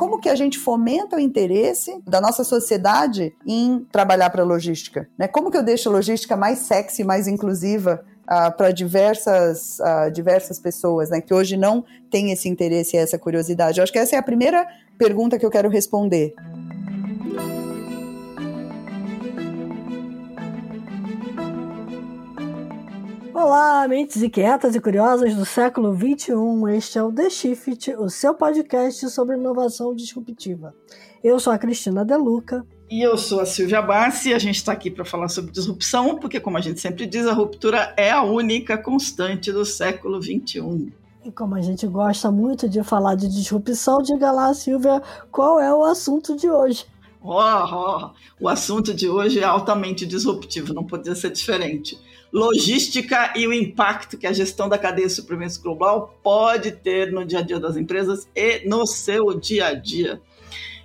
como que a gente fomenta o interesse da nossa sociedade em trabalhar para a logística, né? Como que eu deixo a logística mais sexy, mais inclusiva uh, para diversas, uh, diversas pessoas, né? Que hoje não têm esse interesse e essa curiosidade. Eu acho que essa é a primeira pergunta que eu quero responder. Olá, mentes inquietas e curiosas do século XXI. Este é o The Shift, o seu podcast sobre inovação disruptiva. Eu sou a Cristina Deluca. E eu sou a Silvia Bassi e a gente está aqui para falar sobre disrupção, porque, como a gente sempre diz, a ruptura é a única constante do século XXI. E como a gente gosta muito de falar de disrupção, diga lá, Silvia, qual é o assunto de hoje? Oh, oh, o assunto de hoje é altamente disruptivo, não podia ser diferente logística e o impacto que a gestão da cadeia de suprimentos global pode ter no dia a dia das empresas e no seu dia a dia.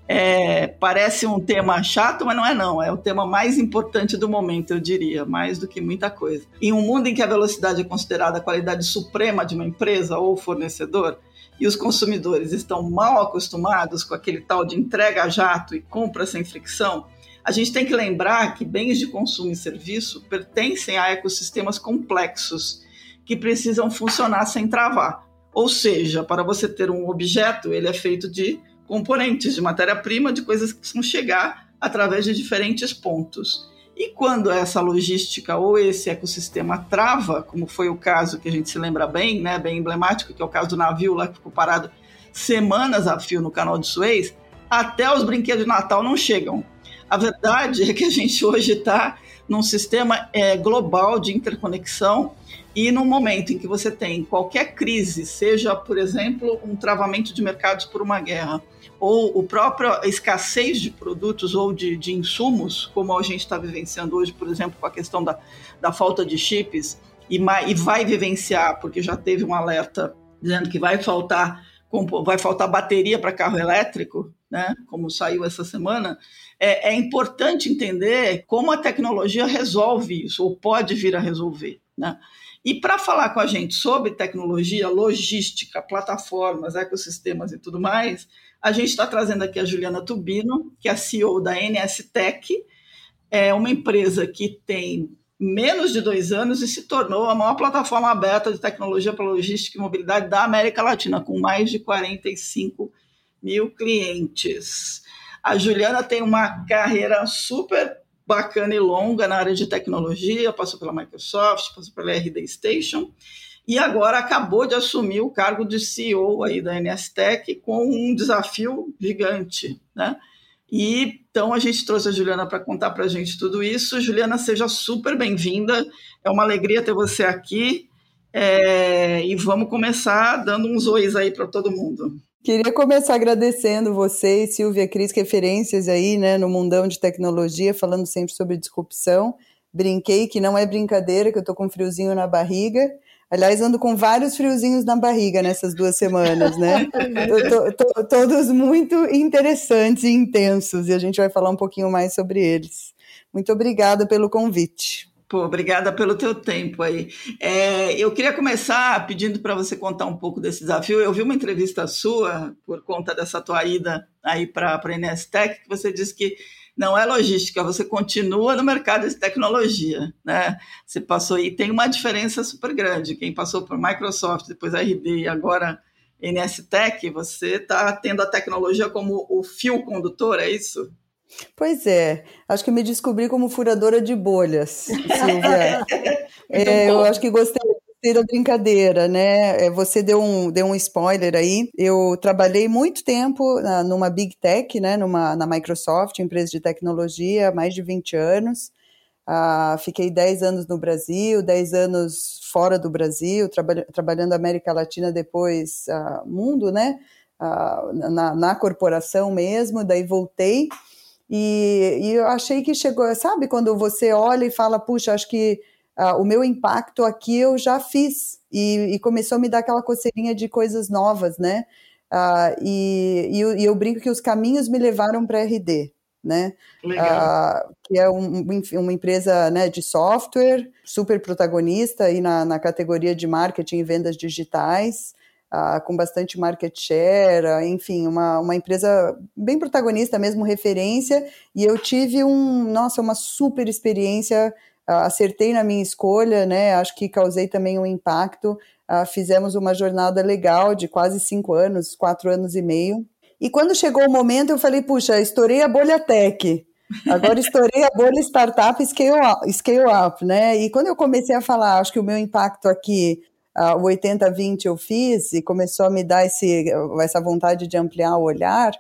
É, parece um tema chato, mas não é não. É o tema mais importante do momento, eu diria, mais do que muita coisa. Em um mundo em que a velocidade é considerada a qualidade suprema de uma empresa ou fornecedor, e os consumidores estão mal acostumados com aquele tal de entrega a jato e compra sem fricção, a gente tem que lembrar que bens de consumo e serviço pertencem a ecossistemas complexos que precisam funcionar sem travar. Ou seja, para você ter um objeto, ele é feito de componentes, de matéria-prima, de coisas que precisam chegar através de diferentes pontos. E quando essa logística ou esse ecossistema trava, como foi o caso que a gente se lembra bem, né, bem emblemático, que é o caso do navio lá que ficou parado semanas a fio no canal de Suez, até os brinquedos de Natal não chegam. A verdade é que a gente hoje está num sistema é, global de interconexão e no momento em que você tem qualquer crise, seja, por exemplo, um travamento de mercados por uma guerra, ou a própria escassez de produtos ou de, de insumos, como a gente está vivenciando hoje, por exemplo, com a questão da, da falta de chips, e, e vai vivenciar, porque já teve um alerta dizendo que vai faltar, vai faltar bateria para carro elétrico, né, como saiu essa semana, é, é importante entender como a tecnologia resolve isso, ou pode vir a resolver. Né? E para falar com a gente sobre tecnologia, logística, plataformas, ecossistemas e tudo mais, a gente está trazendo aqui a Juliana Tubino, que é CEO da NS Tech, é uma empresa que tem menos de dois anos e se tornou a maior plataforma aberta de tecnologia para logística e mobilidade da América Latina, com mais de 45 mil clientes. A Juliana tem uma carreira super bacana e longa na área de tecnologia, passou pela Microsoft, passou pela RD Station e agora acabou de assumir o cargo de CEO aí da NSTech com um desafio gigante, né? E então a gente trouxe a Juliana para contar para a gente tudo isso. Juliana, seja super bem-vinda. É uma alegria ter você aqui. É... e vamos começar dando uns ois aí para todo mundo. Queria começar agradecendo você, Silvia Cris, referências aí, né, no mundão de tecnologia, falando sempre sobre disrupção. Brinquei que não é brincadeira, que eu tô com um friozinho na barriga. Aliás, ando com vários friozinhos na barriga nessas duas semanas, né? tô, tô, todos muito interessantes e intensos, e a gente vai falar um pouquinho mais sobre eles. Muito obrigada pelo convite. Pô, obrigada pelo teu tempo aí. É, eu queria começar pedindo para você contar um pouco desse desafio. Eu vi uma entrevista sua, por conta dessa tua ida aí para a Inestec, que você disse que não é logística, você continua no mercado de tecnologia, né? Você passou e tem uma diferença super grande. Quem passou por Microsoft, depois RD e agora NSTech, você está tendo a tecnologia como o fio condutor, é isso? Pois é, acho que me descobri como furadora de bolhas, Silvia. é, eu acho que gostei, gostei da brincadeira, né? É, você deu um, deu um spoiler aí. Eu trabalhei muito tempo na, numa Big Tech, né? Numa, na Microsoft, empresa de tecnologia, mais de 20 anos. Uh, fiquei 10 anos no Brasil, 10 anos fora do Brasil, traba trabalhando América Latina, depois uh, mundo, né? Uh, na, na corporação mesmo, daí voltei e, e, eu achei que chegou, sabe, quando você olha e fala, puxa, acho que uh, o meu impacto aqui eu já fiz. E, e, começou a me dar aquela coceirinha de coisas novas, né? Uh, e, e, eu, e, eu, brinco que os caminhos me levaram para RD, né? Uh, que é um, uma empresa né, de software, super protagonista aí na, na categoria de marketing e vendas digitais. Uh, com bastante market share, enfim, uma, uma empresa bem protagonista mesmo, referência, e eu tive um, nossa, uma super experiência, uh, acertei na minha escolha, né, acho que causei também um impacto, fizemos uma jornada legal de quase cinco anos, quatro anos e meio, e quando chegou o momento, eu falei, puxa, estourei a bolha tech, Agora estourei a bolha startup scale up, scale up, né? E quando eu comecei a falar, acho que o meu impacto aqui, uh, o 80-20 eu fiz, e começou a me dar esse, essa vontade de ampliar o olhar,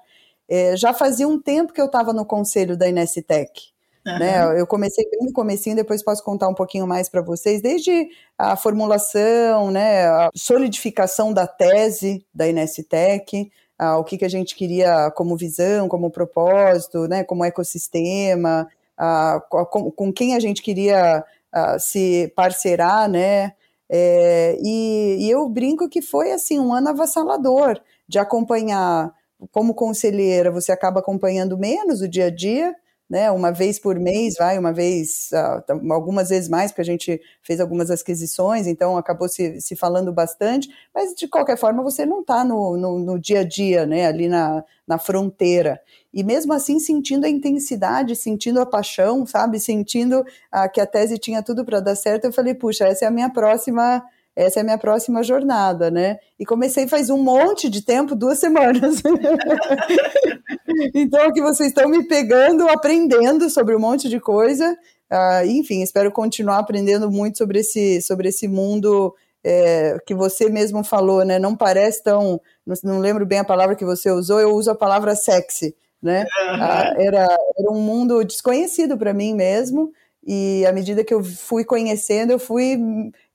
é, já fazia um tempo que eu estava no conselho da Inestec. Uhum. Né? Eu comecei bem no comecinho, depois posso contar um pouquinho mais para vocês, desde a formulação, né, a solidificação da tese da Inestec, ah, o que, que a gente queria como visão, como propósito, né, como ecossistema, ah, com, com, quem a gente queria ah, se parcerar, né, é, e, e, eu brinco que foi assim um ano avassalador de acompanhar. Como conselheira, você acaba acompanhando menos o dia a dia, né, uma vez por mês, vai, uma vez, uh, algumas vezes mais, porque a gente fez algumas aquisições, então acabou se, se falando bastante, mas de qualquer forma você não está no, no, no, dia a dia, né, ali na, na fronteira. E mesmo assim, sentindo a intensidade, sentindo a paixão, sabe, sentindo uh, que a tese tinha tudo para dar certo, eu falei, puxa, essa é a minha próxima essa é a minha próxima jornada, né? E comecei faz um monte de tempo, duas semanas. então, que vocês estão me pegando, aprendendo sobre um monte de coisa. Uh, enfim, espero continuar aprendendo muito sobre esse, sobre esse mundo é, que você mesmo falou, né? Não parece tão. Não, não, lembro bem a palavra que você usou, eu uso a palavra sexy, né? Uhum. Uh, era, era um mundo desconhecido para mim mesmo. E à medida que eu fui conhecendo, eu fui.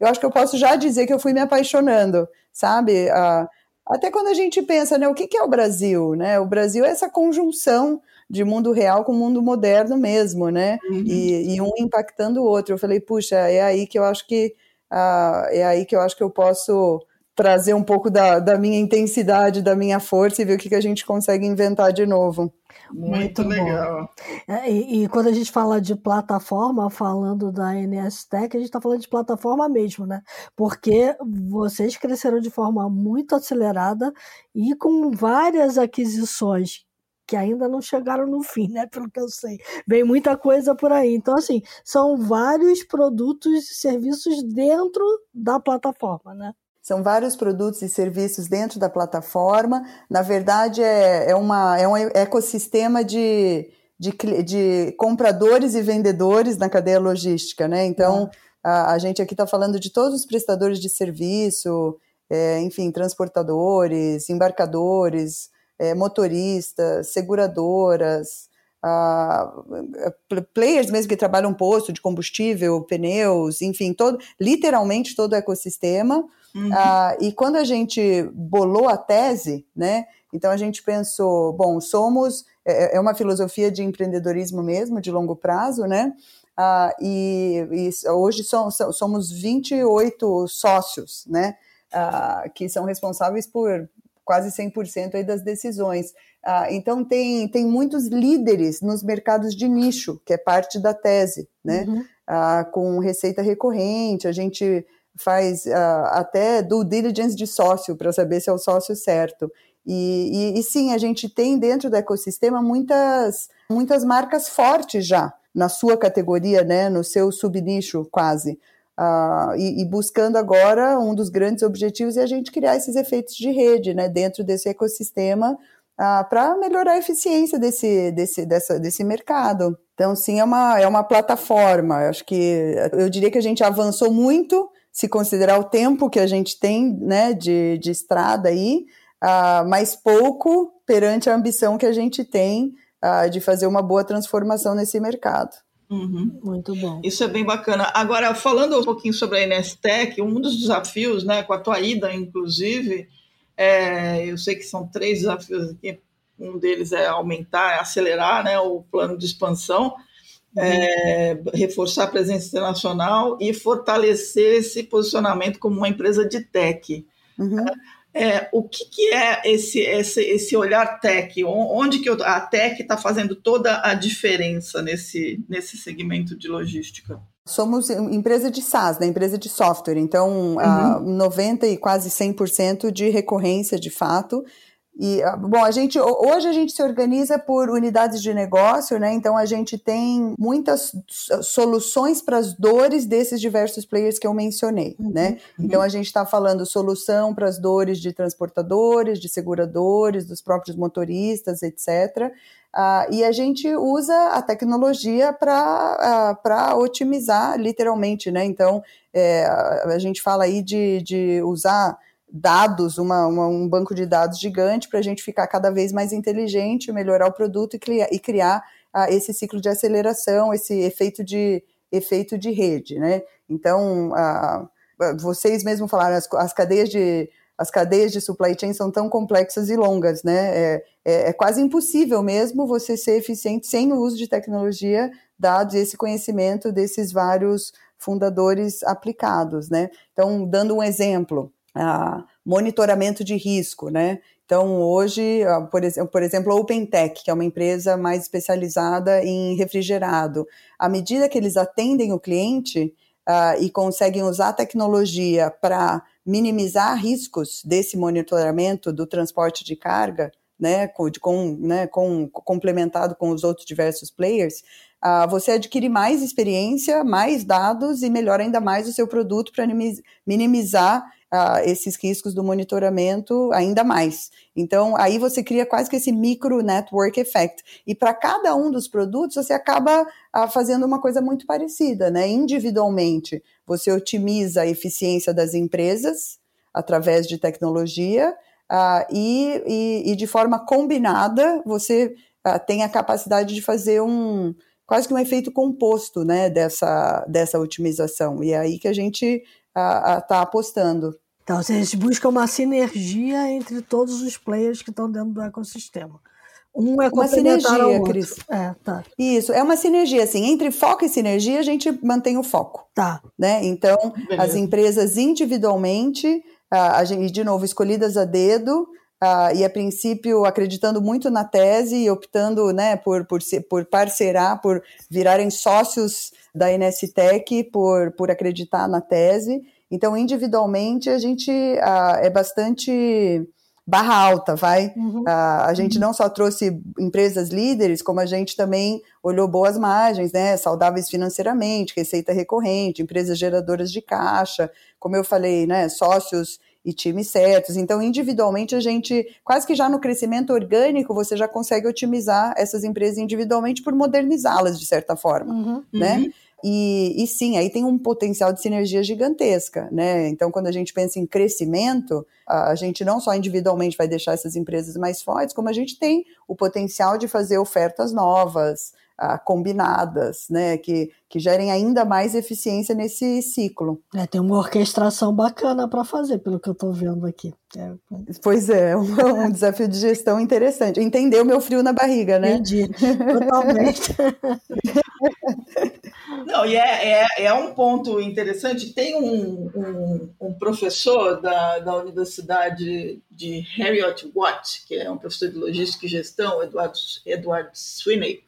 Eu acho que eu posso já dizer que eu fui me apaixonando, sabe? Ah, até quando a gente pensa, né, o que, que é o Brasil? Né? O Brasil é essa conjunção de mundo real com mundo moderno mesmo, né? Uhum. E, e, um impactando o outro. Eu falei, puxa, é aí que eu acho que. Ah, é aí que eu acho que eu posso trazer um pouco da, da minha intensidade, da minha força e ver o que, que a gente consegue inventar de novo. Muito, Muito legal. É, e, e, quando a gente fala de plataforma, falando da NS Tech, a gente está falando de plataforma mesmo, né? Porque vocês cresceram de forma muito acelerada e com várias aquisições que ainda não chegaram no fim, né? Pelo que eu sei. Vem muita coisa por aí. Então, assim, são vários produtos e serviços dentro da plataforma, né? São vários produtos e serviços dentro da plataforma. Na verdade, é, é, uma, é um ecossistema de, de, de compradores e vendedores na cadeia logística, né? Então, a, a gente aqui está falando de todos os prestadores de serviço, é, enfim, transportadores, embarcadores, é, motoristas, seguradoras, players mesmo que trabalham posto de combustível, pneus, enfim, todo, literalmente todo o ecossistema. Uhum. Uh, e quando a gente bolou a tese, né? Então a gente pensou, bom, somos é, é uma filosofia de empreendedorismo mesmo, de longo prazo, né? Uh, e, e, hoje somos, somos 28 sócios, né? Uh, que são responsáveis por quase 100% aí das decisões. Uh, então, tem, tem muitos líderes nos mercados de nicho, que é parte da tese, né? Uhum. Uh, com receita recorrente, a gente faz uh, até due diligence de sócio para saber se é o sócio certo. E, e, e, sim, a gente tem dentro do ecossistema muitas, muitas marcas fortes já na sua categoria, né, no seu subnicho quase. Uh, e, e, buscando agora um dos grandes objetivos é a gente criar esses efeitos de rede né, dentro desse ecossistema uh, para melhorar a eficiência desse, desse, dessa, desse mercado. Então, sim, é uma, é uma plataforma. Eu acho que eu diria que a gente avançou muito se considerar o tempo que a gente tem né, de, de estrada aí, uh, mas pouco perante a ambição que a gente tem uh, de fazer uma boa transformação nesse mercado. Uhum. Muito bom. Isso é bem bacana. Agora, falando um pouquinho sobre a Inestec, um dos desafios, né, com a tua ida, inclusive, é, eu sei que são três desafios aqui, um deles é aumentar, acelerar né, o plano de expansão, é, reforçar a presença internacional e fortalecer esse posicionamento como uma empresa de tech. Uhum. É, o que, que, é esse, esse, esse olhar tech? Onde que a tech está fazendo toda a diferença nesse, nesse segmento de logística? Somos empresa de SaaS, né? empresa de software, então uhum. 90 e quase 100% de recorrência de fato. E, ah, bom, a gente, hoje a gente se organiza por unidades de negócio, né? Então a gente tem muitas soluções para as dores desses diversos players que eu mencionei, uhum. né? Uhum. Então a gente está falando solução para as dores de transportadores, de seguradores, dos próprios motoristas, etc. Uh, e a gente usa a tecnologia para uh, otimizar, literalmente, né? Então, é, a gente fala aí de, de usar dados, uma, uma, um banco de dados gigante para a gente ficar cada vez mais inteligente, melhorar o produto e criar, e criar uh, esse ciclo de aceleração, esse efeito de, efeito de rede, né? Então, vocês mesmo falaram, as, as, cadeias de as cadeias de supply chain são tão complexas e longas, né? É, é, é quase impossível mesmo você ser eficiente sem o uso de tecnologia, dados e esse conhecimento desses vários fundadores aplicados, né? Então, dando um exemplo, monitoramento de risco, né? Então, hoje, por, ex por exemplo, a OpenTech, que é uma empresa mais especializada em refrigerado, à medida que eles atendem o cliente e conseguem usar a tecnologia para minimizar riscos desse monitoramento do transporte de carga, né, com, com, né, com, complementado com os outros diversos players, uh, você adquire mais experiência, mais dados e melhora ainda mais o seu produto para minimizar uh, esses riscos do monitoramento ainda mais. Então, aí você cria quase que esse micro network effect. E para cada um dos produtos, você acaba uh, fazendo uma coisa muito parecida, né? Individualmente, você otimiza a eficiência das empresas através de tecnologia. Uh, e, e, e, de forma combinada você tem a capacidade de fazer um quase que um efeito composto né, dessa, dessa otimização. E é aí que a gente está apostando. Então, a gente busca uma sinergia entre todos os players que estão dentro do ecossistema. Um é uma sinergia, Cris. É, tá. Isso, é uma sinergia, assim, entre foco e sinergia a gente mantém o foco. Tá. Né? Então, Beleza. as empresas individualmente, a gente, de novo, escolhidas a dedo, Uh, e a princípio acreditando muito na tese e optando né, por, por, por parceirar, por virarem sócios da NSTEC, por, por acreditar na tese. Então, individualmente, a gente uh, é bastante barra alta, vai. Uhum. Uh, a gente uhum. não só trouxe empresas líderes, como a gente também olhou boas margens, né, saudáveis financeiramente, receita recorrente, empresas geradoras de caixa, como eu falei, né, sócios e times certos. Então, individualmente, a gente, quase que já no crescimento orgânico, você já consegue otimizar essas empresas individualmente por modernizá-las de certa forma, uhum. né? Uhum. E, e, sim, aí tem um potencial de sinergia gigantesca, né? Então, quando a gente pensa em crescimento, a gente não só individualmente vai deixar essas empresas mais fortes, como a gente tem o potencial de fazer ofertas novas, combinadas, né, que, que gerem ainda mais eficiência nesse ciclo. É, tem uma orquestração bacana para fazer, pelo que eu estou vendo aqui. É. Pois é, um, um, desafio de gestão interessante. Entender o meu frio na barriga, né? Entendi, totalmente. Não, e é, é, é, um ponto interessante. Tem um, um, um professor da, da Universidade de Harriet Watt, que é um professor de logística e gestão, Eduardo, Eduardo Sweeney,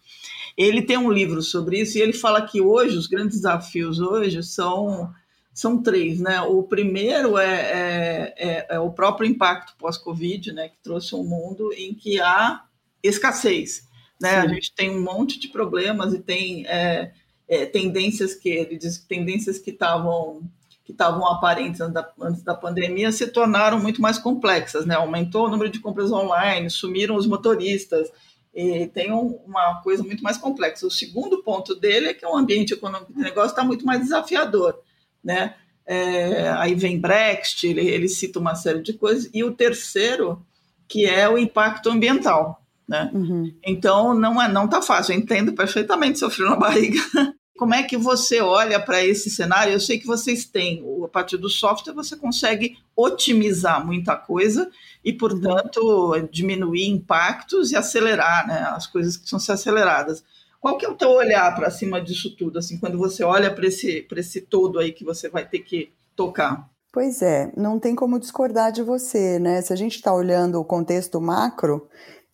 ele tem um livro sobre isso e ele fala que hoje os grandes desafios hoje são são três, né? O primeiro é, é, é, é o próprio impacto pós-Covid, né? Que trouxe um mundo em que há escassez, né? A gente tem um monte de problemas e tem é, é, tendências que ele diz tendências que estavam que estavam aparentes antes da, antes da pandemia se tornaram muito mais complexas, né? Aumentou o número de compras online, sumiram os motoristas, e tem um, uma coisa muito mais complexa. O segundo ponto dele é que o ambiente econômico de negócio está muito mais desafiador, né? É, aí vem Brexit, ele, ele cita uma série de coisas. E o terceiro, que é o impacto ambiental, né? Uhum. Então, não é, não tá fácil. Eu entendo perfeitamente frio na barriga. Como é que você olha para esse cenário? Eu sei que vocês têm, a partir do software, você consegue otimizar muita coisa e, portanto, diminuir impactos e acelerar né, as coisas que precisam ser aceleradas. Qual que é o teu olhar para cima disso tudo, assim, quando você olha para esse, esse todo aí que você vai ter que tocar? Pois é, não tem como discordar de você, né? Se a gente está olhando o contexto macro,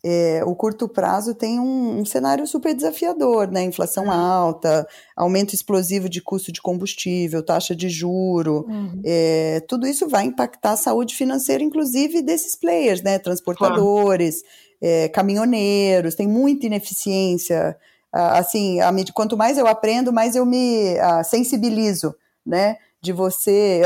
é, o curto prazo tem um, um, cenário super desafiador, né? Inflação uhum. alta, aumento explosivo de custo de combustível, taxa de juro, uhum. é, tudo isso vai impactar a saúde financeira, inclusive desses players, né? Transportadores, é, caminhoneiros, tem muita ineficiência. assim, a, quanto mais eu aprendo, mais eu me sensibilizo, né? De você,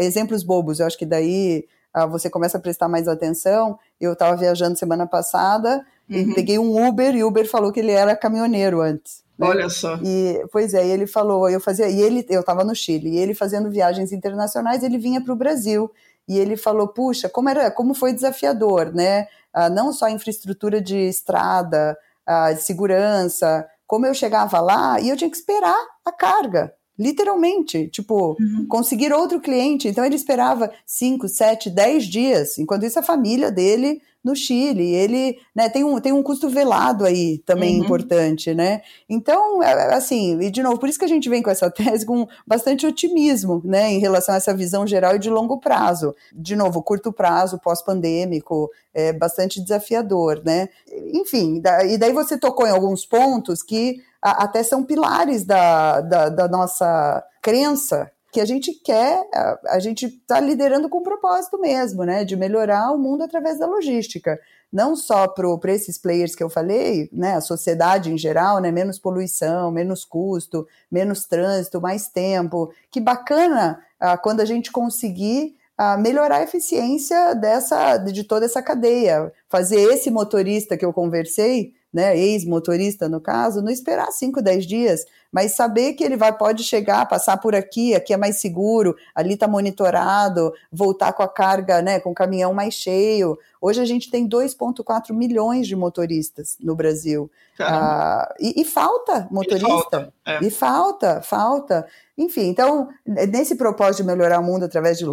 exemplos bobos, eu acho que daí ah, você começa a prestar mais atenção. Eu estava viajando semana passada uhum. e peguei um Uber e o Uber falou que ele era caminhoneiro antes. Né? Olha só. E, pois é, ele falou, eu fazia, e ele, eu estava no Chile, e ele fazendo viagens internacionais, ele vinha para o Brasil. E ele falou, puxa, como era, como foi desafiador, né? Ah, não só a infraestrutura de estrada, a segurança, como eu chegava lá e eu tinha que esperar a carga. Literalmente, tipo, uhum. conseguir outro cliente. Então ele esperava 5, 7, 10 dias. Enquanto isso, a família dele no Chile. Ele né, tem, um, tem um custo velado aí também uhum. importante, né? Então, é, é, assim, e de novo, por isso que a gente vem com essa tese com bastante otimismo, né, em relação a essa visão geral e de longo prazo. De novo, curto prazo, pós-pandêmico, é bastante desafiador, né? Enfim, da, e daí você tocou em alguns pontos que a, até são pilares da, da, da nossa crença que a gente quer, a, a gente está liderando com propósito mesmo, né, de melhorar o mundo através da logística, não só para esses players que eu falei, né, a sociedade em geral, né, menos poluição, menos custo, menos trânsito, mais tempo, que bacana ah, quando a gente conseguir ah, melhorar a eficiência dessa, de toda essa cadeia, fazer esse motorista que eu conversei, né, ex-motorista no caso, não esperar 5, 10 dias, mas saber que ele vai pode chegar, passar por aqui, aqui é mais seguro, ali está monitorado, voltar com a carga, né, com o caminhão mais cheio. Hoje a gente tem 2,4 milhões de motoristas no Brasil. Ah, e, e, falta motorista. E falta, é. e falta, falta. Enfim, então, nesse propósito de melhorar o mundo através de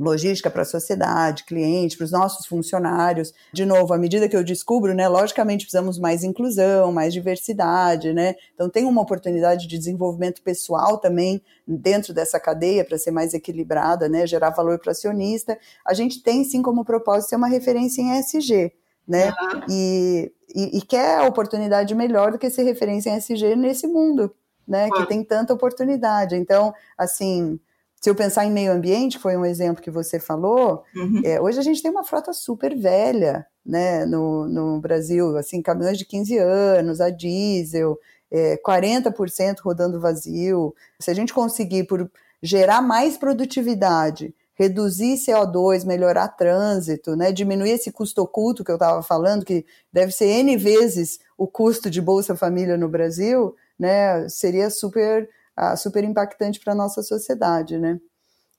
logística para a sociedade, cliente, para os nossos funcionários. De novo, à medida que eu descubro, né, logicamente precisamos mais inclusão, mais diversidade, né? Então tem uma oportunidade de desenvolvimento pessoal também dentro dessa cadeia para ser mais equilibrada, né, gerar valor para acionista. A gente tem sim como propósito ser uma referência em SG, né? Uhum. E, e, e quer a oportunidade melhor do que ser referência em SG nesse mundo, né? Uhum. Que tem tanta oportunidade. Então, assim, se eu pensar em meio ambiente, que foi um exemplo que você falou, uhum. é, hoje a gente tem uma frota super velha, né, no, no Brasil, assim, caminhões de 15 anos, a diesel, é, 40% rodando vazio. Se a gente conseguir por gerar mais produtividade, reduzir CO2, melhorar trânsito, né, diminuir esse custo oculto que eu estava falando, que deve ser N vezes o custo de Bolsa Família no Brasil, né, seria super uh, super impactante para a nossa sociedade, né?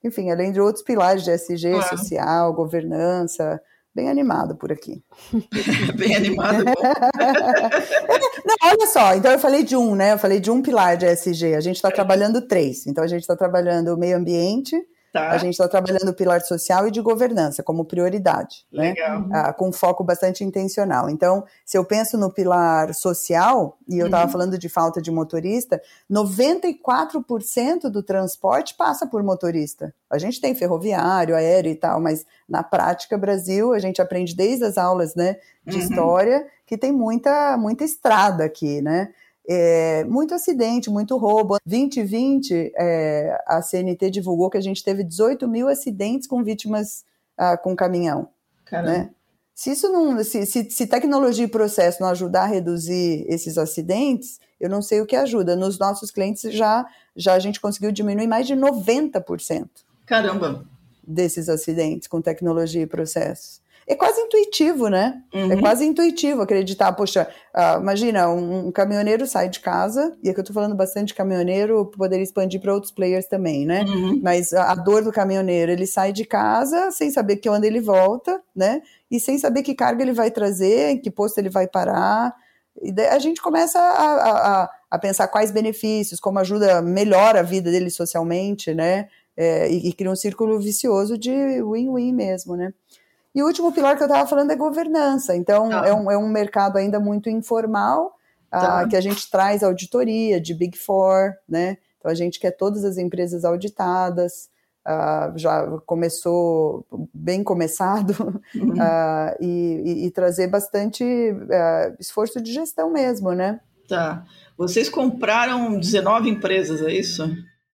Enfim, além de outros pilares de SG, é. social, governança, bem animado por aqui. bem animado. Não, olha só, então eu falei de um, né? Eu falei de um pilar de SG. A gente está trabalhando três. Então a gente está trabalhando o meio ambiente, Tá. A gente está trabalhando o pilar social e de governança como prioridade, né? Legal. né? Ah, com foco bastante intencional. Então, se eu penso no pilar social, e eu estava uhum. falando de falta de motorista, 94% do transporte passa por motorista. A gente tem ferroviário, aéreo e tal, mas na prática, Brasil, a gente aprende desde as aulas né, de uhum. história que tem muita, muita estrada aqui, né? É, muito acidente, muito roubo. 2020, é, a CNT divulgou que a gente teve 18 mil acidentes com vítimas ah, com caminhão. Né? Se isso não, se, se, se, tecnologia e processo não ajudar a reduzir esses acidentes, eu não sei o que ajuda. Nos nossos clientes já, já a gente conseguiu diminuir mais de 90%. Caramba! Desses acidentes com tecnologia e processos é quase intuitivo, né? É uhum. É quase intuitivo acreditar. Poxa, uh, imagina, um, um, caminhoneiro sai de casa, e aqui eu tô falando bastante de caminhoneiro, poderia expandir para outros players também, né? Uhum. Mas a, a, dor do caminhoneiro, ele sai de casa sem saber que onde ele volta, né? E sem saber que carga ele vai trazer, em que posto ele vai parar. E a gente começa a, a, a pensar quais benefícios, como ajuda, melhora a vida dele socialmente, né? É, e, e cria um círculo vicioso de win-win mesmo, né? E o último pilar que eu estava falando é governança. Então, tá. é, um, é um mercado ainda muito informal, ah, tá. que a gente traz auditoria de Big Four, né? Então, a gente quer todas as empresas auditadas, uh, já começou bem começado uhum. uh, e, e, e, trazer bastante uh, esforço de gestão mesmo, né? Tá. Vocês compraram 19 empresas, é isso?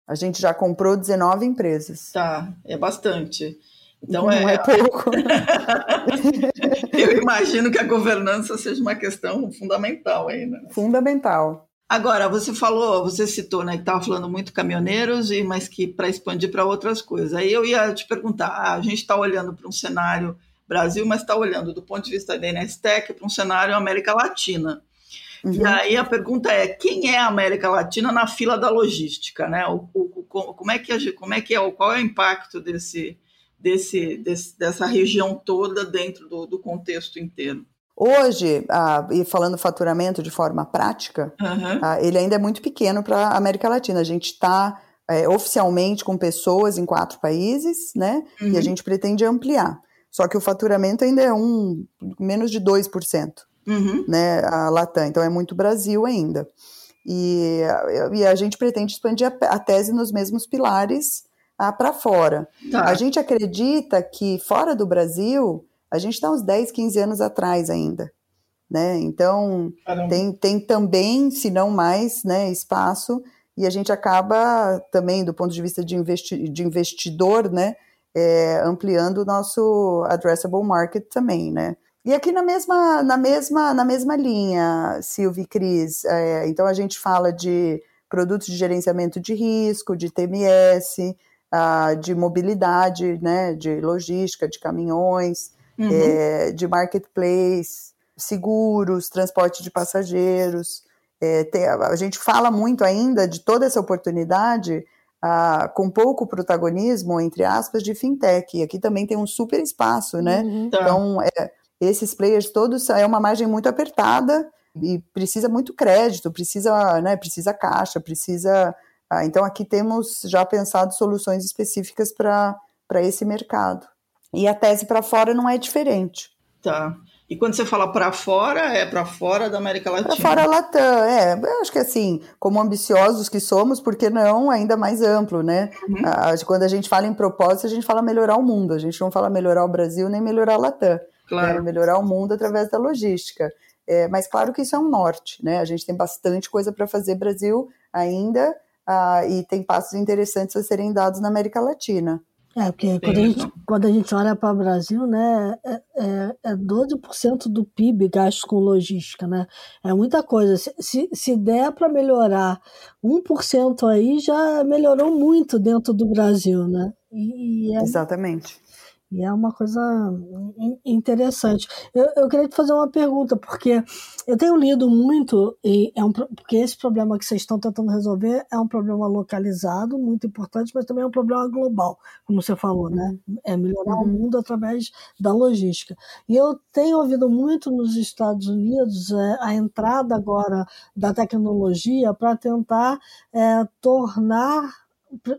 A gente já comprou 19 empresas. Tá, é bastante. Então Não é, é pouco. Eu imagino que a governança seja uma questão fundamental ainda. Né? Fundamental. Agora, você falou, você citou, né, que estava falando muito caminhoneiros, e mas que para expandir para outras coisas. Aí eu ia te perguntar, ah, a gente está olhando para um cenário Brasil, mas está olhando do ponto de vista da NSTEC para um cenário América Latina. Uhum. E aí a pergunta é, quem é a América Latina na fila da logística, né? O, o, o, como é que como é que é, qual é o impacto desse, desse, desse dessa região toda dentro do, do contexto inteiro? Hoje, ah, e falando faturamento de forma prática, uhum. ah, ele ainda é muito pequeno para a América Latina. A gente está é, oficialmente com pessoas em quatro países, né? Uhum. E a uhum. gente pretende ampliar. Só que o faturamento ainda é um menos de 2%, uhum. né? A Latam. Então é muito Brasil ainda. E, e a gente pretende expandir a, a tese nos mesmos pilares ah, para fora. Tá. A gente acredita que fora do Brasil a gente está uns 10, 15 anos atrás ainda. Né? Então, tem, tem também, se não mais, né, espaço, e a gente acaba também, do ponto de vista de, investi de investidor, né, é, ampliando o nosso addressable market também, né? E aqui na mesma, na mesma, na mesma linha, Silvia e Cris, é, então a gente fala de produtos de gerenciamento de risco, de TMS, ah, de mobilidade, né, de logística, de caminhões, uhum. é, de marketplace, seguros, transporte de passageiros. É, tem, a gente fala muito ainda de toda essa oportunidade ah, com pouco protagonismo, entre aspas, de fintech. E aqui também tem um super espaço, né? Uhum. Tá. Então, é, esses players todos é uma margem muito apertada e precisa muito crédito, precisa, né, precisa caixa, precisa. Ah, então, aqui temos já pensado soluções específicas para esse mercado. E a tese para fora não é diferente. Tá. E quando você fala para fora, é para fora da América Latina? Para fora Latam, é. Eu acho que assim, como ambiciosos que somos, por que não ainda mais amplo, né? Uhum. quando a gente fala em propósito, a gente fala melhorar o mundo. A gente não fala melhorar o Brasil nem melhorar a Latam. Claro. Né? Melhorar o mundo através da logística. É, mas claro que isso é um norte, né? A gente tem bastante coisa para fazer Brasil ainda ah, e tem passos interessantes a serem dados na América Latina. É, porque quando a, gente, quando a gente olha para o Brasil, né, é, é, é 12% do PIB gasto com logística, né? É muita coisa. Se, se, se der para melhorar 1% aí, já melhorou muito dentro do Brasil, né? E, e é, Exatamente. E é uma coisa interessante. Eu, eu queria te fazer uma pergunta, porque eu tenho lido muito, e é um, porque esse problema que vocês estão tentando resolver é um problema localizado, muito importante, mas também é um problema global, como você falou, né? É melhorar uhum. o mundo através da logística. E eu tenho ouvido muito nos Estados Unidos é, a entrada agora da tecnologia para tentar é, tornar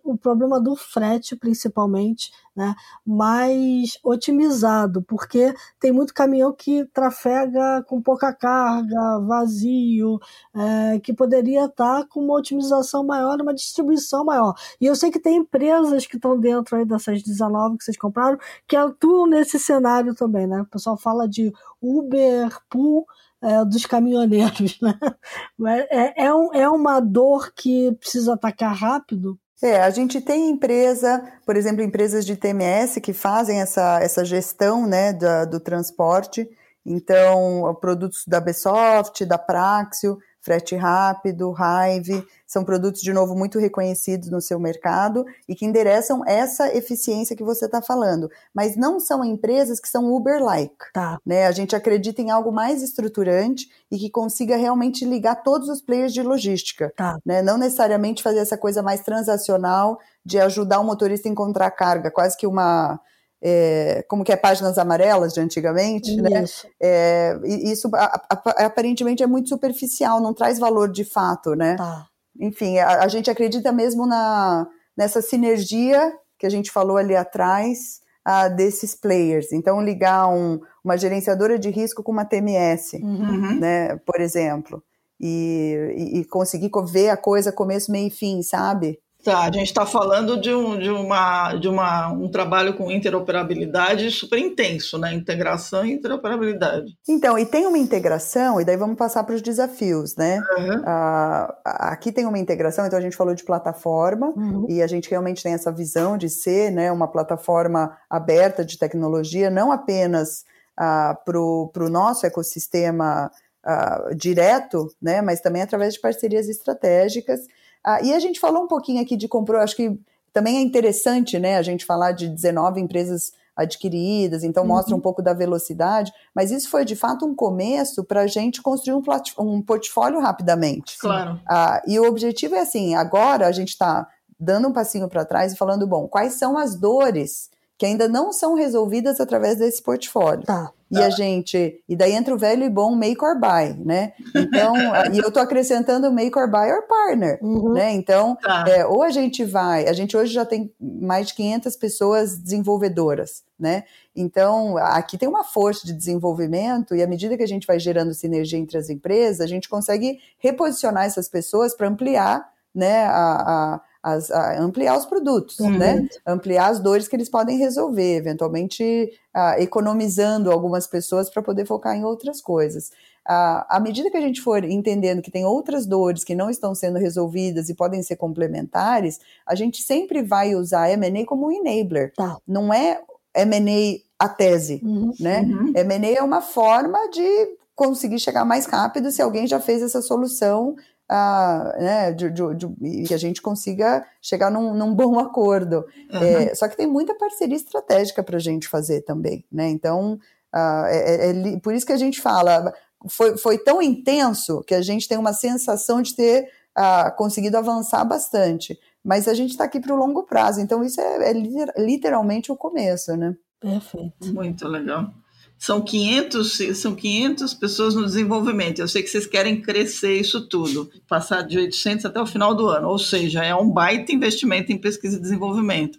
o problema do frete, principalmente, né, mais otimizado, porque tem muito caminhão que trafega com pouca carga, vazio, é, que poderia estar com uma otimização maior, uma distribuição maior. E eu sei que tem empresas que estão dentro aí dessas 19 que vocês compraram, que atuam nesse cenário também, né? O pessoal fala de Uber, Pool, é, dos caminhoneiros, né? É, é, um, é uma dor que precisa atacar rápido, é, a gente tem empresa, por exemplo, empresas de TMS que fazem essa, essa gestão né, da, do transporte. Então, produtos da Besoft, da Praxio, frete rápido, Hive, são produtos, de novo, muito reconhecidos no seu mercado e que endereçam essa eficiência que você está falando. Mas não são empresas que são Uber-like. Tá. Né? A gente acredita em algo mais estruturante e que consiga realmente ligar todos os players de logística. Tá. Né? Não necessariamente fazer essa coisa mais transacional de ajudar o motorista a encontrar carga, quase que uma é, como que é páginas amarelas de antigamente, né? isso. né? É, isso a, a, aparentemente é muito superficial, não traz valor de fato, né? Tá. Enfim, a, a, gente acredita mesmo na, nessa sinergia que a gente falou ali atrás a, desses players. Então, ligar um, uma gerenciadora de risco com uma TMS, uhum. né? Por exemplo. E, e, e conseguir ver a coisa começo, meio e fim, sabe? Tá, a gente está falando de, um, de, uma, de uma, um trabalho com interoperabilidade super intenso, né? Integração e interoperabilidade. Então, e tem uma integração, e daí vamos passar para os desafios, né? Uhum. Ah, aqui tem uma integração, então a gente falou de plataforma, uhum. e a gente realmente tem essa visão de ser né, uma plataforma aberta de tecnologia, não apenas ah, para o nosso ecossistema ah, direto, né? Mas também através de parcerias estratégicas ah, e a gente falou um pouquinho aqui de comprou, acho que também é interessante, né, a gente falar de 19 empresas adquiridas, então uhum. mostra um pouco da velocidade, mas isso foi de fato um começo para a gente construir um, um, portfólio rapidamente. Claro. Ah, e o objetivo é assim: agora a gente está dando um passinho para trás e falando, bom, quais são as dores que ainda não são resolvidas através desse portfólio. Tá. E a gente, e daí entra o velho e bom make or buy, né? Então, e eu tô acrescentando make or buy or partner, uhum. né? Então, tá. é, ou a gente vai, a gente hoje já tem mais de 500 pessoas desenvolvedoras, né? Então, aqui tem uma força de desenvolvimento e à medida que a gente vai gerando sinergia entre as empresas, a gente consegue reposicionar essas pessoas para ampliar, né, a, a as, ampliar os produtos, uhum. né? Ampliar as dores que eles podem resolver, eventualmente economizando algumas pessoas para poder focar em outras coisas. à medida que a gente for entendendo que tem outras dores que não estão sendo resolvidas e podem ser complementares, a gente sempre vai usar M&A como um enabler. Tá. Não é M&A a tese, uhum. né? Uhum. M&A é uma forma de conseguir chegar mais rápido se alguém já fez essa solução a, né, de, de, de, que a gente consiga chegar num, num bom acordo. Uhum. É, só que tem muita parceria estratégica para a gente fazer também, né? Então, uh, é, é, por isso que a gente fala, foi, foi tão intenso que a gente tem uma sensação de ter uh, conseguido avançar bastante. Mas a gente está aqui para o longo prazo, então isso é, é literalmente o começo, né? Perfeito. Muito legal são 500, são 500 pessoas no desenvolvimento. Eu sei que vocês querem crescer isso tudo, passar de 800 até o final do ano, ou seja, é um baita investimento em pesquisa e desenvolvimento.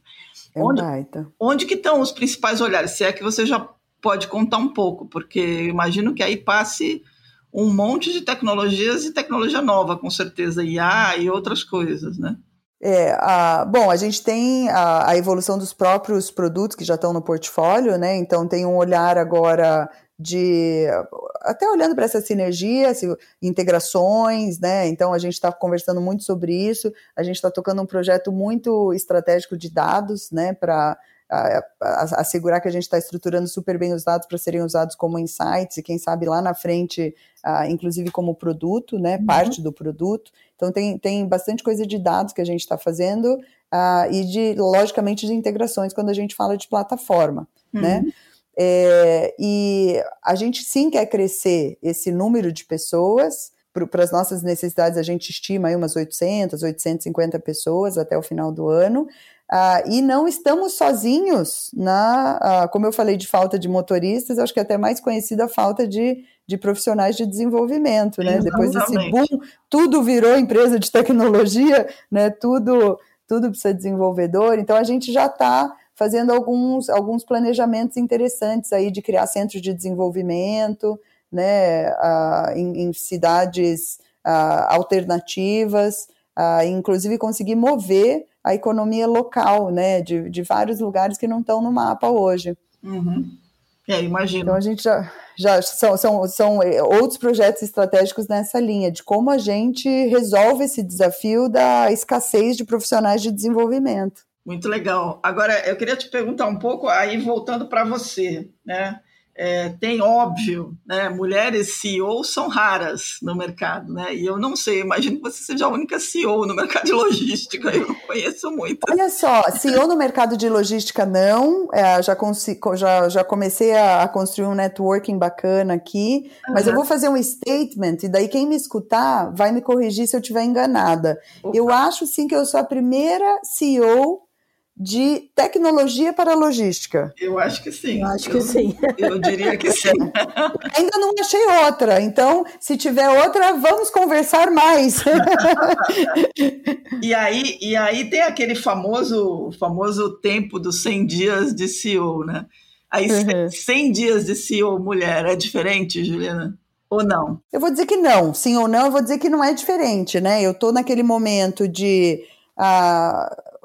É onde, baita. Onde que estão os principais olhares? Se é que você já pode contar um pouco, porque eu imagino que aí passe um monte de tecnologias e tecnologia nova, com certeza, IA e outras coisas, né? É, a, bom, a gente tem a, a, evolução dos próprios produtos que já estão no portfólio, né? Então tem um olhar agora de até olhando para essa sinergia, integrações, né? Então a gente está conversando muito sobre isso. A gente está tocando um projeto muito estratégico de dados, né? Para assegurar que a gente está estruturando super bem os dados para serem usados como insights e quem sabe lá na frente, uh, inclusive como produto, né, uhum. parte do produto. Então tem, tem bastante coisa de dados que a gente está fazendo uh, e de, logicamente, de integrações quando a gente fala de plataforma, né? uhum. né? É, e a gente sim quer crescer esse número de pessoas, para as nossas necessidades, a gente estima aí umas 800, 850 pessoas até o final do ano. Uh, e não estamos sozinhos na, uh, como eu falei de falta de motoristas, acho que é até mais conhecida a falta de, de profissionais de desenvolvimento, né? Depois desse boom, tudo virou empresa de tecnologia, né? Tudo, tudo precisa de desenvolvedor. Então a gente já está fazendo alguns, alguns planejamentos interessantes aí de criar centros de desenvolvimento, né? Uh, em, em, cidades alternativas, inclusive conseguir mover a economia local, né, de, de vários lugares que não estão no mapa hoje. Uhum. É, imagino. Então a gente já, já são, são, são eh, outros projetos estratégicos nessa linha, de como a gente resolve esse desafio da escassez de profissionais de desenvolvimento. Muito legal. Agora, eu queria te perguntar um pouco, aí voltando para você, né? É, tem óbvio, né, mulheres CEO são raras no mercado, né? E eu não sei, imagino que você seja a única CEO no mercado de logística, eu não conheço muito. Olha só, CEO no mercado de logística não, é, já, já, já comecei a, a, construir um networking bacana aqui, uhum. mas eu vou fazer um statement e daí quem me escutar vai me corrigir se eu estiver enganada. Opa. Eu acho sim que eu sou a primeira CEO de tecnologia para logística? Eu acho que sim. Eu acho que eu, sim. Eu diria que sim. Ainda não achei outra, então se tiver outra, vamos conversar mais. e aí, e aí tem aquele famoso, famoso tempo dos 100 dias de CEO, né? Aí uhum. 100 dias de CEO mulher é diferente, Juliana? Ou não? Eu vou dizer que não. Sim ou não, eu vou dizer que não é diferente, né? Eu estou naquele momento de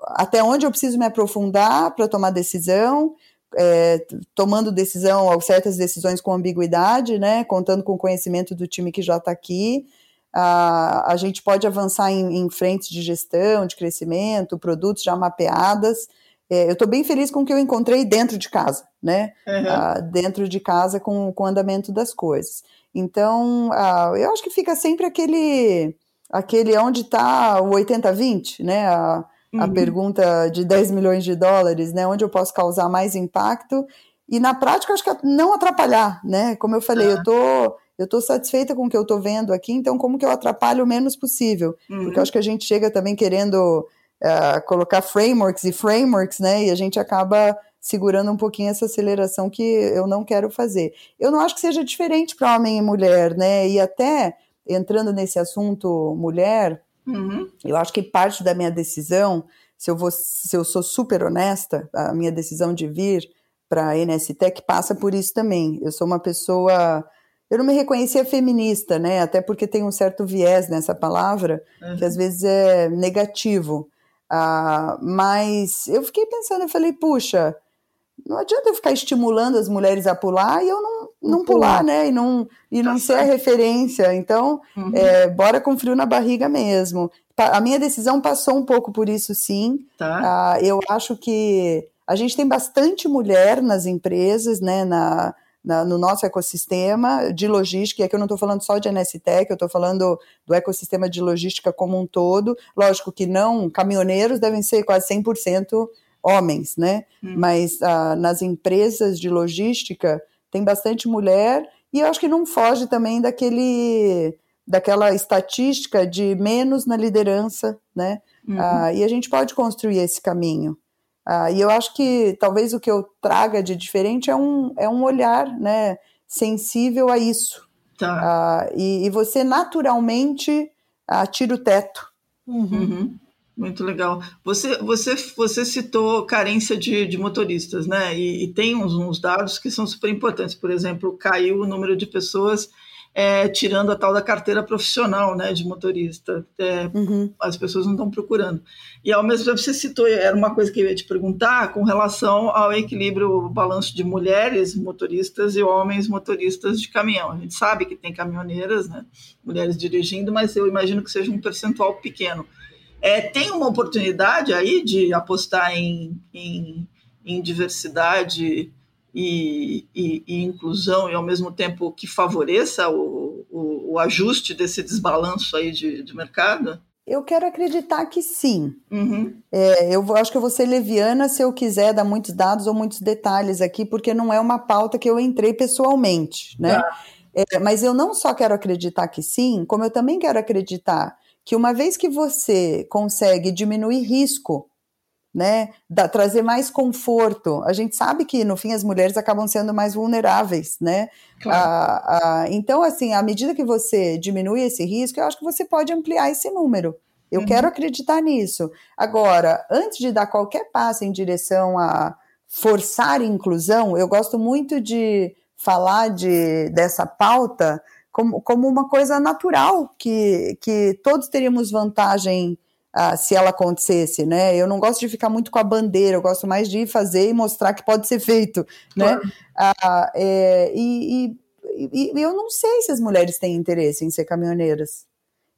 até onde eu preciso me aprofundar para tomar decisão, é, tomando decisão, certas decisões com ambiguidade, né, contando com o conhecimento do time que já está aqui. A, a gente pode avançar em, em frentes de gestão, de crescimento, produtos já mapeadas. É, eu estou bem feliz com o que eu encontrei dentro de casa, né? Uhum. dentro de casa com, com o andamento das coisas. Então, eu acho que fica sempre aquele, aquele onde está o 80-20, né? A, uhum. a pergunta de 10 milhões de dólares, né? Onde eu posso causar mais impacto e na prática acho que é não atrapalhar, né? Como eu falei, eu tô eu tô satisfeita com o que eu tô vendo aqui, então como que eu atrapalho o menos possível? Uhum. Porque eu acho que a gente chega também querendo uh, colocar frameworks e frameworks, né? E a gente acaba segurando um pouquinho essa aceleração que eu não quero fazer. Eu não acho que seja diferente para homem e mulher, né? E até entrando nesse assunto mulher, Uhum. Eu acho que parte da minha decisão, se eu, vou, se eu sou super honesta, a minha decisão de vir para a NSTEC passa por isso também. Eu sou uma pessoa. Eu não me reconhecia feminista, né? Até porque tem um certo viés nessa palavra, uhum. que às vezes é negativo. Uh, mas eu fiquei pensando, eu falei, puxa, não adianta eu ficar estimulando as mulheres a pular e eu não, não pular, né? E não, e não tá ser a referência. Então, uhum. é, bora com frio na barriga mesmo. A minha decisão passou um pouco por isso, sim. Tá. Uh, eu acho que a gente tem bastante mulher nas empresas, né? Na, na, no nosso ecossistema de logística, e aqui eu não estou falando só de NSTEC, eu estou falando do ecossistema de logística como um todo. Lógico que não, caminhoneiros devem ser quase 100% homens, né? Hum. Mas ah, nas empresas de logística tem bastante mulher e eu acho que não foge também daquele daquela estatística de menos na liderança, né? Uhum. Ah, e a gente pode construir esse caminho. Ah, e eu acho que talvez o que eu traga de diferente é um, é um olhar, né, sensível a isso. Tá. Ah, e, e, você naturalmente ah, tira o teto. Uhum. Uhum. Muito legal. Você, você, você citou carência de, de motoristas, né? E, e, tem uns, uns dados que são super importantes. Por exemplo, caiu o número de pessoas é, tirando a tal da carteira profissional, né, de motorista. É, uhum. As pessoas não estão procurando. E ao mesmo tempo você citou, era uma coisa que eu ia te perguntar com relação ao equilíbrio, o balanço de mulheres motoristas e homens motoristas de caminhão. A gente sabe que tem caminhoneiras, né, mulheres dirigindo, mas eu imagino que seja um percentual pequeno. É, tem uma oportunidade aí de apostar em, em, em diversidade e, e, e, inclusão e ao mesmo tempo que favoreça o, o, o ajuste desse desbalanço aí de, de, mercado? Eu quero acreditar que sim. Uhum. É, eu acho que eu vou ser leviana se eu quiser dar muitos dados ou muitos detalhes aqui, porque não é uma pauta que eu entrei pessoalmente, né? Ah. É, mas eu não só quero acreditar que sim, como eu também quero acreditar que uma vez que você consegue diminuir risco, né, da, trazer mais conforto, a gente sabe que no fim as mulheres acabam sendo mais vulneráveis, né? Claro. Ah, ah, então, assim, à medida que você diminui esse risco, eu acho que você pode ampliar esse número. Eu uhum. quero acreditar nisso. Agora, antes de dar qualquer passo em direção a forçar inclusão, eu gosto muito de falar de, dessa pauta como, como uma coisa natural, que, que todos teríamos vantagem uh, se ela acontecesse, né? Eu não gosto de ficar muito com a bandeira, eu gosto mais de fazer e mostrar que pode ser feito, né? Uh, é, e, e, e eu não sei se as mulheres têm interesse em ser caminhoneiras.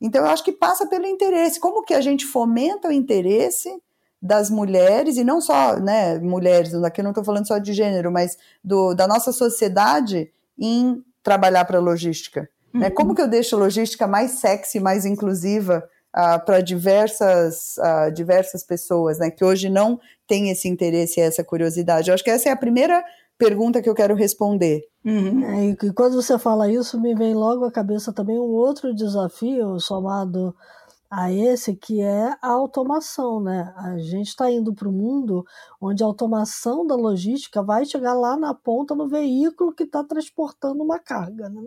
Então, eu acho que passa pelo interesse. Como que a gente fomenta o interesse das mulheres, e não só né, mulheres, aqui eu não estou falando só de gênero, mas do, da nossa sociedade em trabalhar para a logística. Né? Uhum. Né? Como que eu deixo a logística mais sexy, mais inclusiva uh, para diversas, uh, diversas pessoas, né? que hoje não têm esse interesse e essa curiosidade? Eu acho que essa é a primeira pergunta que eu quero responder. Uhum. É, e quando você fala isso, me vem logo à cabeça também um outro desafio somado a esse que é a automação, né? A gente está indo para o mundo onde a automação da logística vai chegar lá na ponta no veículo que está transportando uma carga, né?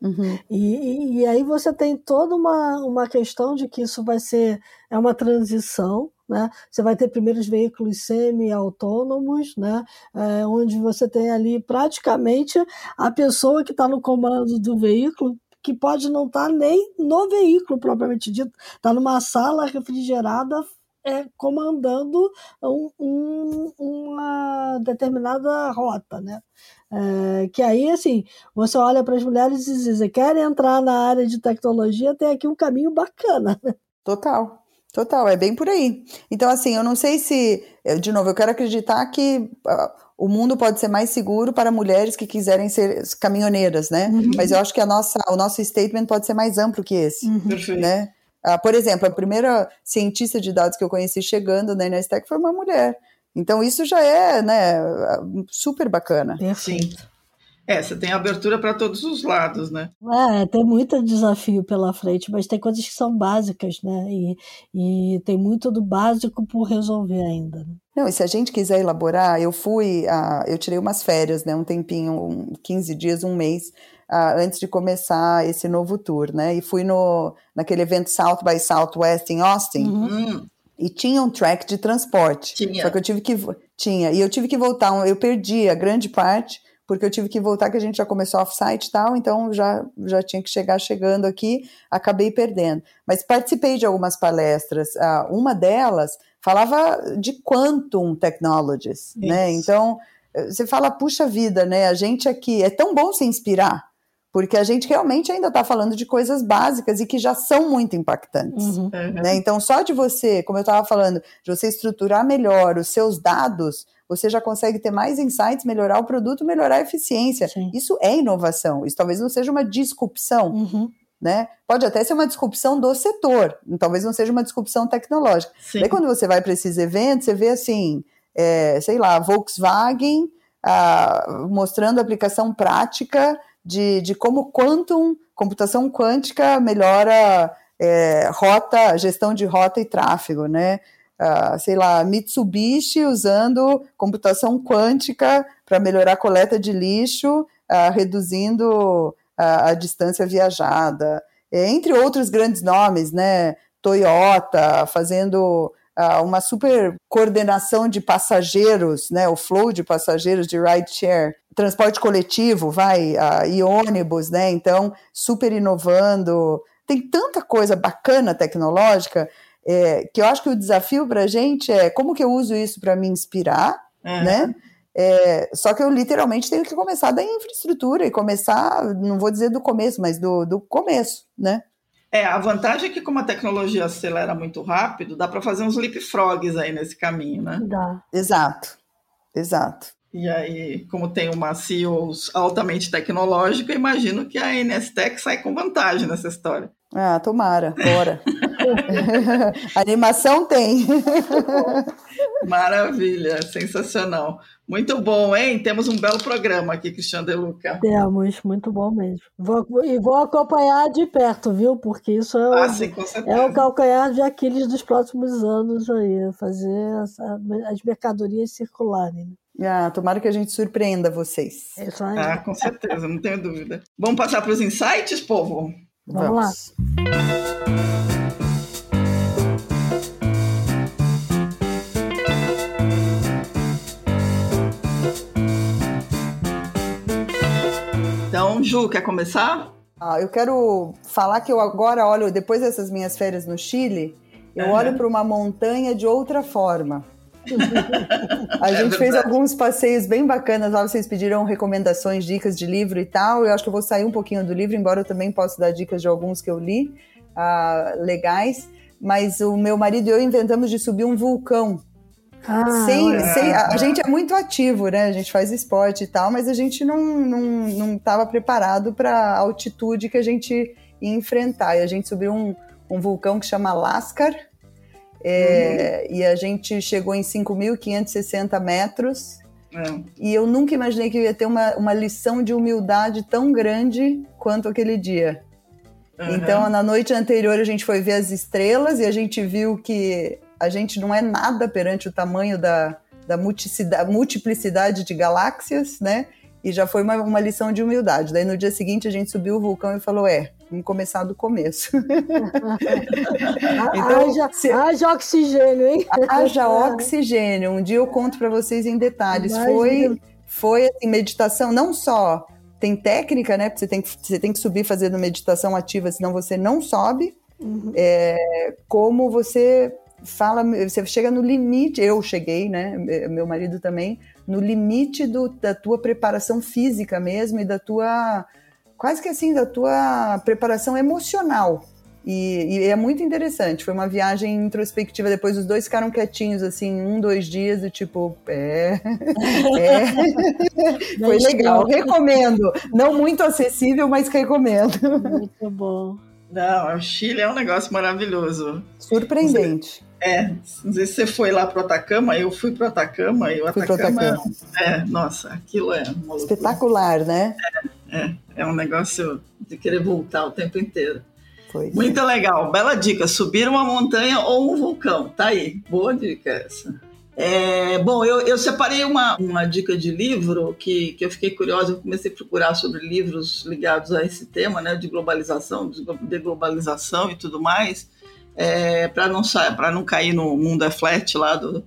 Uhum. E, e, aí você tem toda uma, uma questão de que isso vai ser é uma transição, né? Você vai ter primeiros veículos semi-autônomos, né? É, onde você tem ali praticamente a pessoa que está no comando do veículo que pode não estar tá nem no veículo propriamente dito, está numa sala refrigerada é, comandando um, um, uma determinada rota, né? É, que aí, assim, você olha para as mulheres e diz, querem entrar na área de tecnologia, tem aqui um caminho bacana. Total. Total, é bem por aí. Então, assim, eu não sei se, de novo, eu quero acreditar que uh, o mundo pode ser mais seguro para mulheres que quiserem ser caminhoneiras, né? Uhum. Mas eu acho que a nossa, o nosso statement pode ser mais amplo que esse, uhum. né? Uh, por exemplo, a primeira cientista de dados que eu conheci chegando na Inestec foi uma mulher. Então, isso já é, né, super bacana. Perfeito. Sim. É, você tem abertura para todos os lados, né? É, tem muito desafio pela frente, mas tem coisas que são básicas, né? E, e tem muito do básico por resolver ainda. Né? Não, e se a gente quiser elaborar, eu fui, uh, eu tirei umas férias, né? Um tempinho, um, 15 dias, um mês, uh, antes de começar esse novo tour, né? E fui no, naquele evento South by Southwest em Austin. Uhum. E tinha um track de transporte. Tinha. Só que eu tive que. Tinha. E eu tive que voltar. Eu perdi a grande parte porque eu tive que voltar, que a gente já começou off-site e tal, então já, já tinha que chegar chegando aqui, acabei perdendo. Mas participei de algumas palestras, uh, uma delas falava de quantum technologies, né? Isso. né? Então, você fala, puxa vida, né? A gente aqui, é tão bom se inspirar, porque a gente realmente ainda está falando de coisas básicas e que já são muito impactantes. Uhum. Né? Então, só de você, como eu estava falando, de você estruturar melhor os seus dados, você já consegue ter mais insights, melhorar o produto, melhorar a eficiência. Sim. Isso é inovação. Isso talvez não seja uma disrupção. Uhum. Né? Pode até ser uma disrupção do setor, talvez não seja uma disrupção tecnológica. Sim. Daí quando você vai para esses eventos, você vê assim, é, sei lá, Volkswagen ah, mostrando aplicação prática de, de como quantum, computação quântica melhora é, rota, gestão de rota e tráfego, né? Uh, sei lá, Mitsubishi usando computação quântica para melhorar a coleta de lixo, uh, reduzindo a, a distância viajada, entre outros grandes nomes, né? Toyota fazendo uh, uma super coordenação de passageiros, né? O flow de passageiros de rideshare, transporte coletivo, vai, uh, e ônibus, né? Então, super inovando. Tem tanta coisa bacana tecnológica é, que eu acho que o desafio para a gente é como que eu uso isso para me inspirar, uhum. né? É, só que eu literalmente tenho que começar da infraestrutura e começar, não vou dizer do começo, mas do, do começo, né? É, a vantagem é que como a tecnologia acelera muito rápido, dá para fazer uns leapfrogs aí nesse caminho, né? Dá. Exato, exato. E aí, como tem uma CEO altamente tecnológica, imagino que a NSTEC sai com vantagem nessa história. Ah, tomara, bora. Animação tem. Maravilha, sensacional. Muito bom, hein? Temos um belo programa aqui, Cristiano De Luca. Temos, muito bom mesmo. Vou, e vou acompanhar de perto, viu? Porque isso é o, ah, sim, é o calcanhar de Aquiles dos próximos anos aí, fazer essa, as mercadorias circularem. Ah, tomara que a gente surpreenda vocês. É isso aí. Ah, com certeza, não tenho dúvida. Vamos passar para os insights, povo? Vamos, Vamos. lá. Então, Ju, quer começar? Ah, eu quero falar que eu agora olho, depois dessas minhas férias no Chile, eu uhum. olho para uma montanha de outra forma. a gente é fez alguns passeios bem bacanas lá, vocês pediram recomendações, dicas de livro e tal. Eu acho que eu vou sair um pouquinho do livro, embora eu também possa dar dicas de alguns que eu li, uh, legais. Mas o meu marido e eu inventamos de subir um vulcão. Ah, sem, sem, a, a, gente é muito ativo, né? A gente faz esporte e tal, mas a gente não estava não, não preparado para a altitude que a gente ia enfrentar. E a gente subiu um, um vulcão que chama Lascar, é, uhum. E a gente chegou em 5.560 metros. É. E eu nunca imaginei que eu ia ter uma, uma lição de humildade tão grande quanto aquele dia. Uhum. Então, na noite anterior, a gente foi ver as estrelas e a gente viu que a gente não é nada perante o tamanho da, da multiplicidade de galáxias, né? E já foi uma, uma lição de humildade. Daí, no dia seguinte, a gente subiu o vulcão e falou: é, Vamos começar do começo. então, haja, se... haja oxigênio, hein? Haja oxigênio. Um dia eu conto para vocês em detalhes. Imagina. Foi, foi assim, meditação, não só tem técnica, né? Você tem, você tem que subir fazendo meditação ativa, senão você não sobe. Uhum. É, como você fala, você chega no limite, eu cheguei, né, meu marido também, no limite do, da tua preparação física mesmo e da tua, quase que assim, da tua preparação emocional. E, e, é muito interessante. Foi uma viagem introspectiva. Depois os dois ficaram quietinhos, assim, um, dois dias, e tipo, é. é. Foi legal. Recomendo. Não muito acessível, mas recomendo. Muito bom. Não, o Chile é um negócio maravilhoso. Surpreendente. É, não sei se você foi lá pro Atacama, eu fui pro Atacama e o Atacama, Atacama. É, nossa, aquilo é espetacular, né? É, é, é um negócio de querer voltar o tempo inteiro. Foi. Muito legal, bela dica. Subir uma montanha ou um vulcão, tá aí. Boa dica essa. É, bom, eu, eu separei uma, uma dica de livro que, que eu fiquei curiosa, eu comecei a procurar sobre livros ligados a esse tema, né, de globalização, de deglobalização e tudo mais, é, para não, não cair no mundo é flat lá do,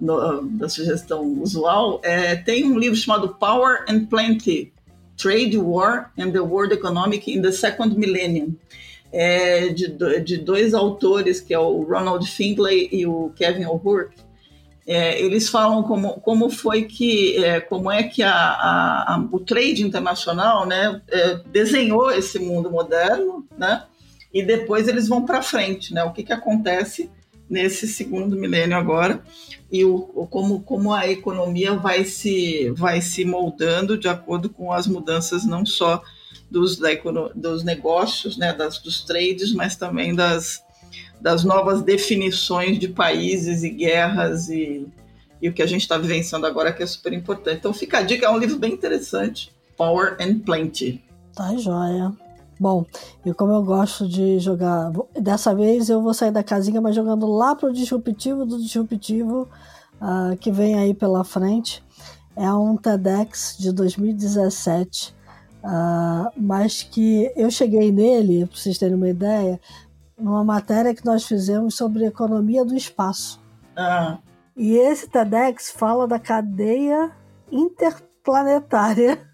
no, da sugestão usual. É, tem um livro chamado Power and Plenty, Trade War and the World Economic in the Second Millennium, é, de, de dois autores, que é o Ronald Findlay e o Kevin O'Rourke, é, eles falam como, como foi que, é, como é que a, a, a, o trade internacional né, é, desenhou esse mundo moderno, né, e depois eles vão para frente, né, o que, que acontece nesse segundo milênio agora e o, como, como a economia vai se, vai se moldando de acordo com as mudanças não só dos, da, dos negócios, né, das, dos trades, mas também das, das novas definições de países e guerras e, e o que a gente está vivenciando agora que é super importante. Então fica a dica, é um livro bem interessante, Power and Plenty. Tá joia. Bom, e como eu gosto de jogar, dessa vez eu vou sair da casinha, mas jogando lá pro disruptivo do disruptivo uh, que vem aí pela frente. É um TEDx de 2017, uh, mas que eu cheguei nele, para vocês terem uma ideia, numa matéria que nós fizemos sobre economia do espaço. Ah. E esse TEDx fala da cadeia interplanetária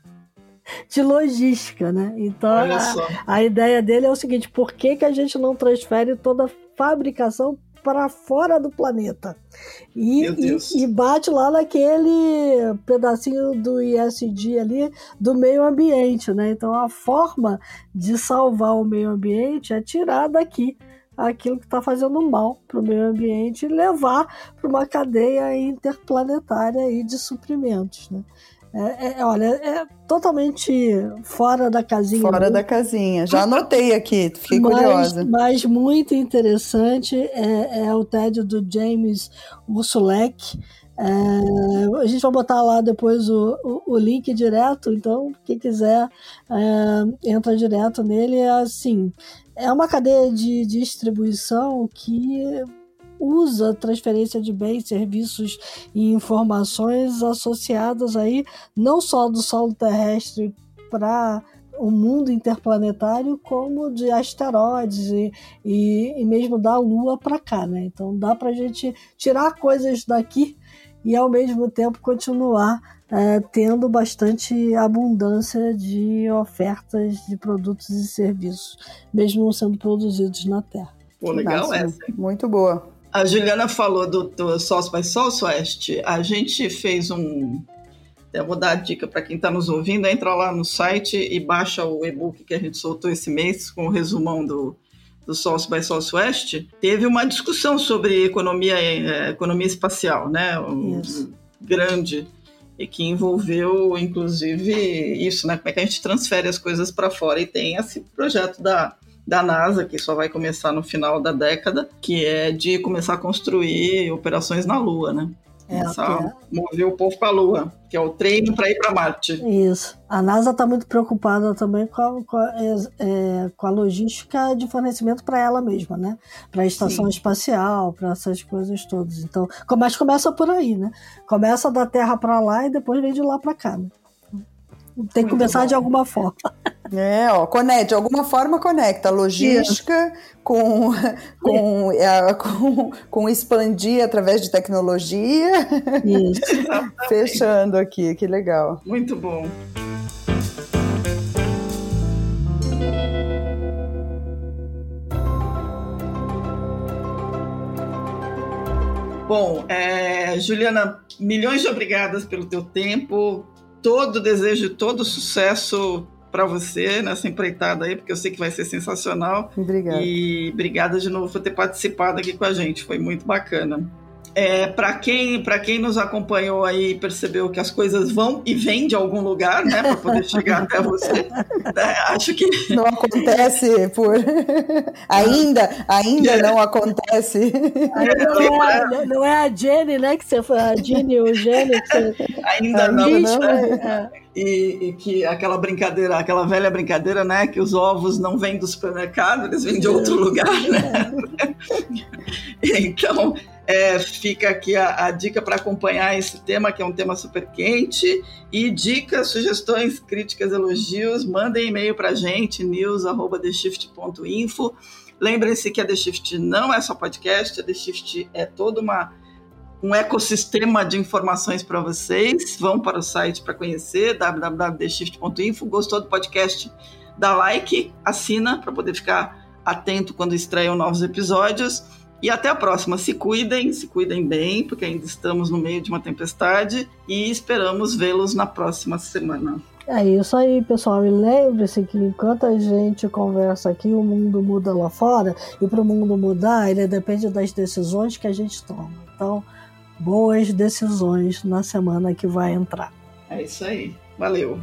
de logística, né? Então a, a, ideia dele é o seguinte: por que, que a gente não transfere toda a fabricação para fora do planeta? E, e, e, bate lá naquele pedacinho do ISD ali do meio ambiente, né? Então a forma de salvar o meio ambiente é tirar daqui aquilo que está fazendo mal para o meio ambiente e levar para uma cadeia interplanetária aí de suprimentos, né? É, é, olha, é totalmente fora da casinha. Fora da casinha. Já anotei aqui, fiquei mas, curiosa. Mas muito interessante é, é o TED do James Ursulek. É, a gente vai botar lá depois o, o, o link direto, então quem quiser é, entra direto nele. É assim, é uma cadeia de distribuição que usa transferência de bens, serviços e informações associadas aí não só do solo terrestre para o mundo interplanetário, como de asteroides e, e, e mesmo da Lua para cá, né? Então dá para a gente tirar coisas daqui e ao mesmo tempo continuar é, tendo bastante abundância de ofertas de produtos e serviços, mesmo sendo produzidos na Terra. Pô, legal essa. Muito boa. A Juliana falou do, do Sócio by Southwest. A gente fez um. Eu vou dar a dica para quem está nos ouvindo: entra lá no site e baixa o e-book que a gente soltou esse mês com o resumão do, do South by Southwest. Teve uma discussão sobre economia, eh, economia espacial, né? Um, grande e que envolveu inclusive isso, né? Como é que a gente transfere as coisas para fora e tem esse projeto da da NASA, que só vai começar no final da década, que é de começar a construir operações na Lua, né? É, começar é. a mover o povo para a Lua, que é o treino para ir para Marte. Isso. A NASA está muito preocupada também com a, com a, é, com a logística de fornecimento para ela mesma, né? Para a estação Sim. espacial, para essas coisas todas. Então, mas começa por aí, né? Começa da Terra para lá e depois vem de lá para cá. Né? Tem que começar bom. de alguma forma. É, ó, conecta, de alguma forma conecta a logística com, com, é, com, com, expandir através de tecnologia. Isso. Fechando aqui, que legal. Muito bom. Bom, é, Juliana, milhões de obrigadas pelo teu tempo. Todo desejo, todo sucesso para você nessa empreitada aí, porque eu sei que vai ser sensacional. Obrigada. E obrigada de novo por ter participado aqui com a gente, foi muito bacana. É, para quem, quem nos acompanhou aí percebeu que as coisas vão e vêm de algum lugar, né, para poder chegar até você. É, acho que não acontece por ainda, ainda é. não acontece. Não é, não é, a Jenny, né, que você foi a Jenny ou Jenny que você... ainda não. não né? e, e, que aquela brincadeira, aquela velha brincadeira, né, que os ovos não vêm do supermercado, eles vêm de outro lugar, né? então é, fica aqui a, a dica para acompanhar esse tema, que é um tema super quente. E dicas, sugestões, críticas, elogios, mandem e-mail para a gente, news.theshift.info. Lembrem-se que a The Shift não é só podcast, a The Shift é toda uma um ecossistema de informações para vocês. Vão para o site para conhecer, www.theshift.info. Gostou do podcast? Dá like, assina para poder ficar atento quando estreiam novos episódios. E até a próxima. Se cuidem, se cuidem bem, porque ainda estamos no meio de uma tempestade e esperamos vê-los na próxima semana. É isso aí, pessoal. E lembre-se que enquanto a gente conversa aqui, o mundo muda lá fora. E para o mundo mudar, ele depende das decisões que a gente toma. Então, boas decisões na semana que vai entrar. É isso aí. Valeu.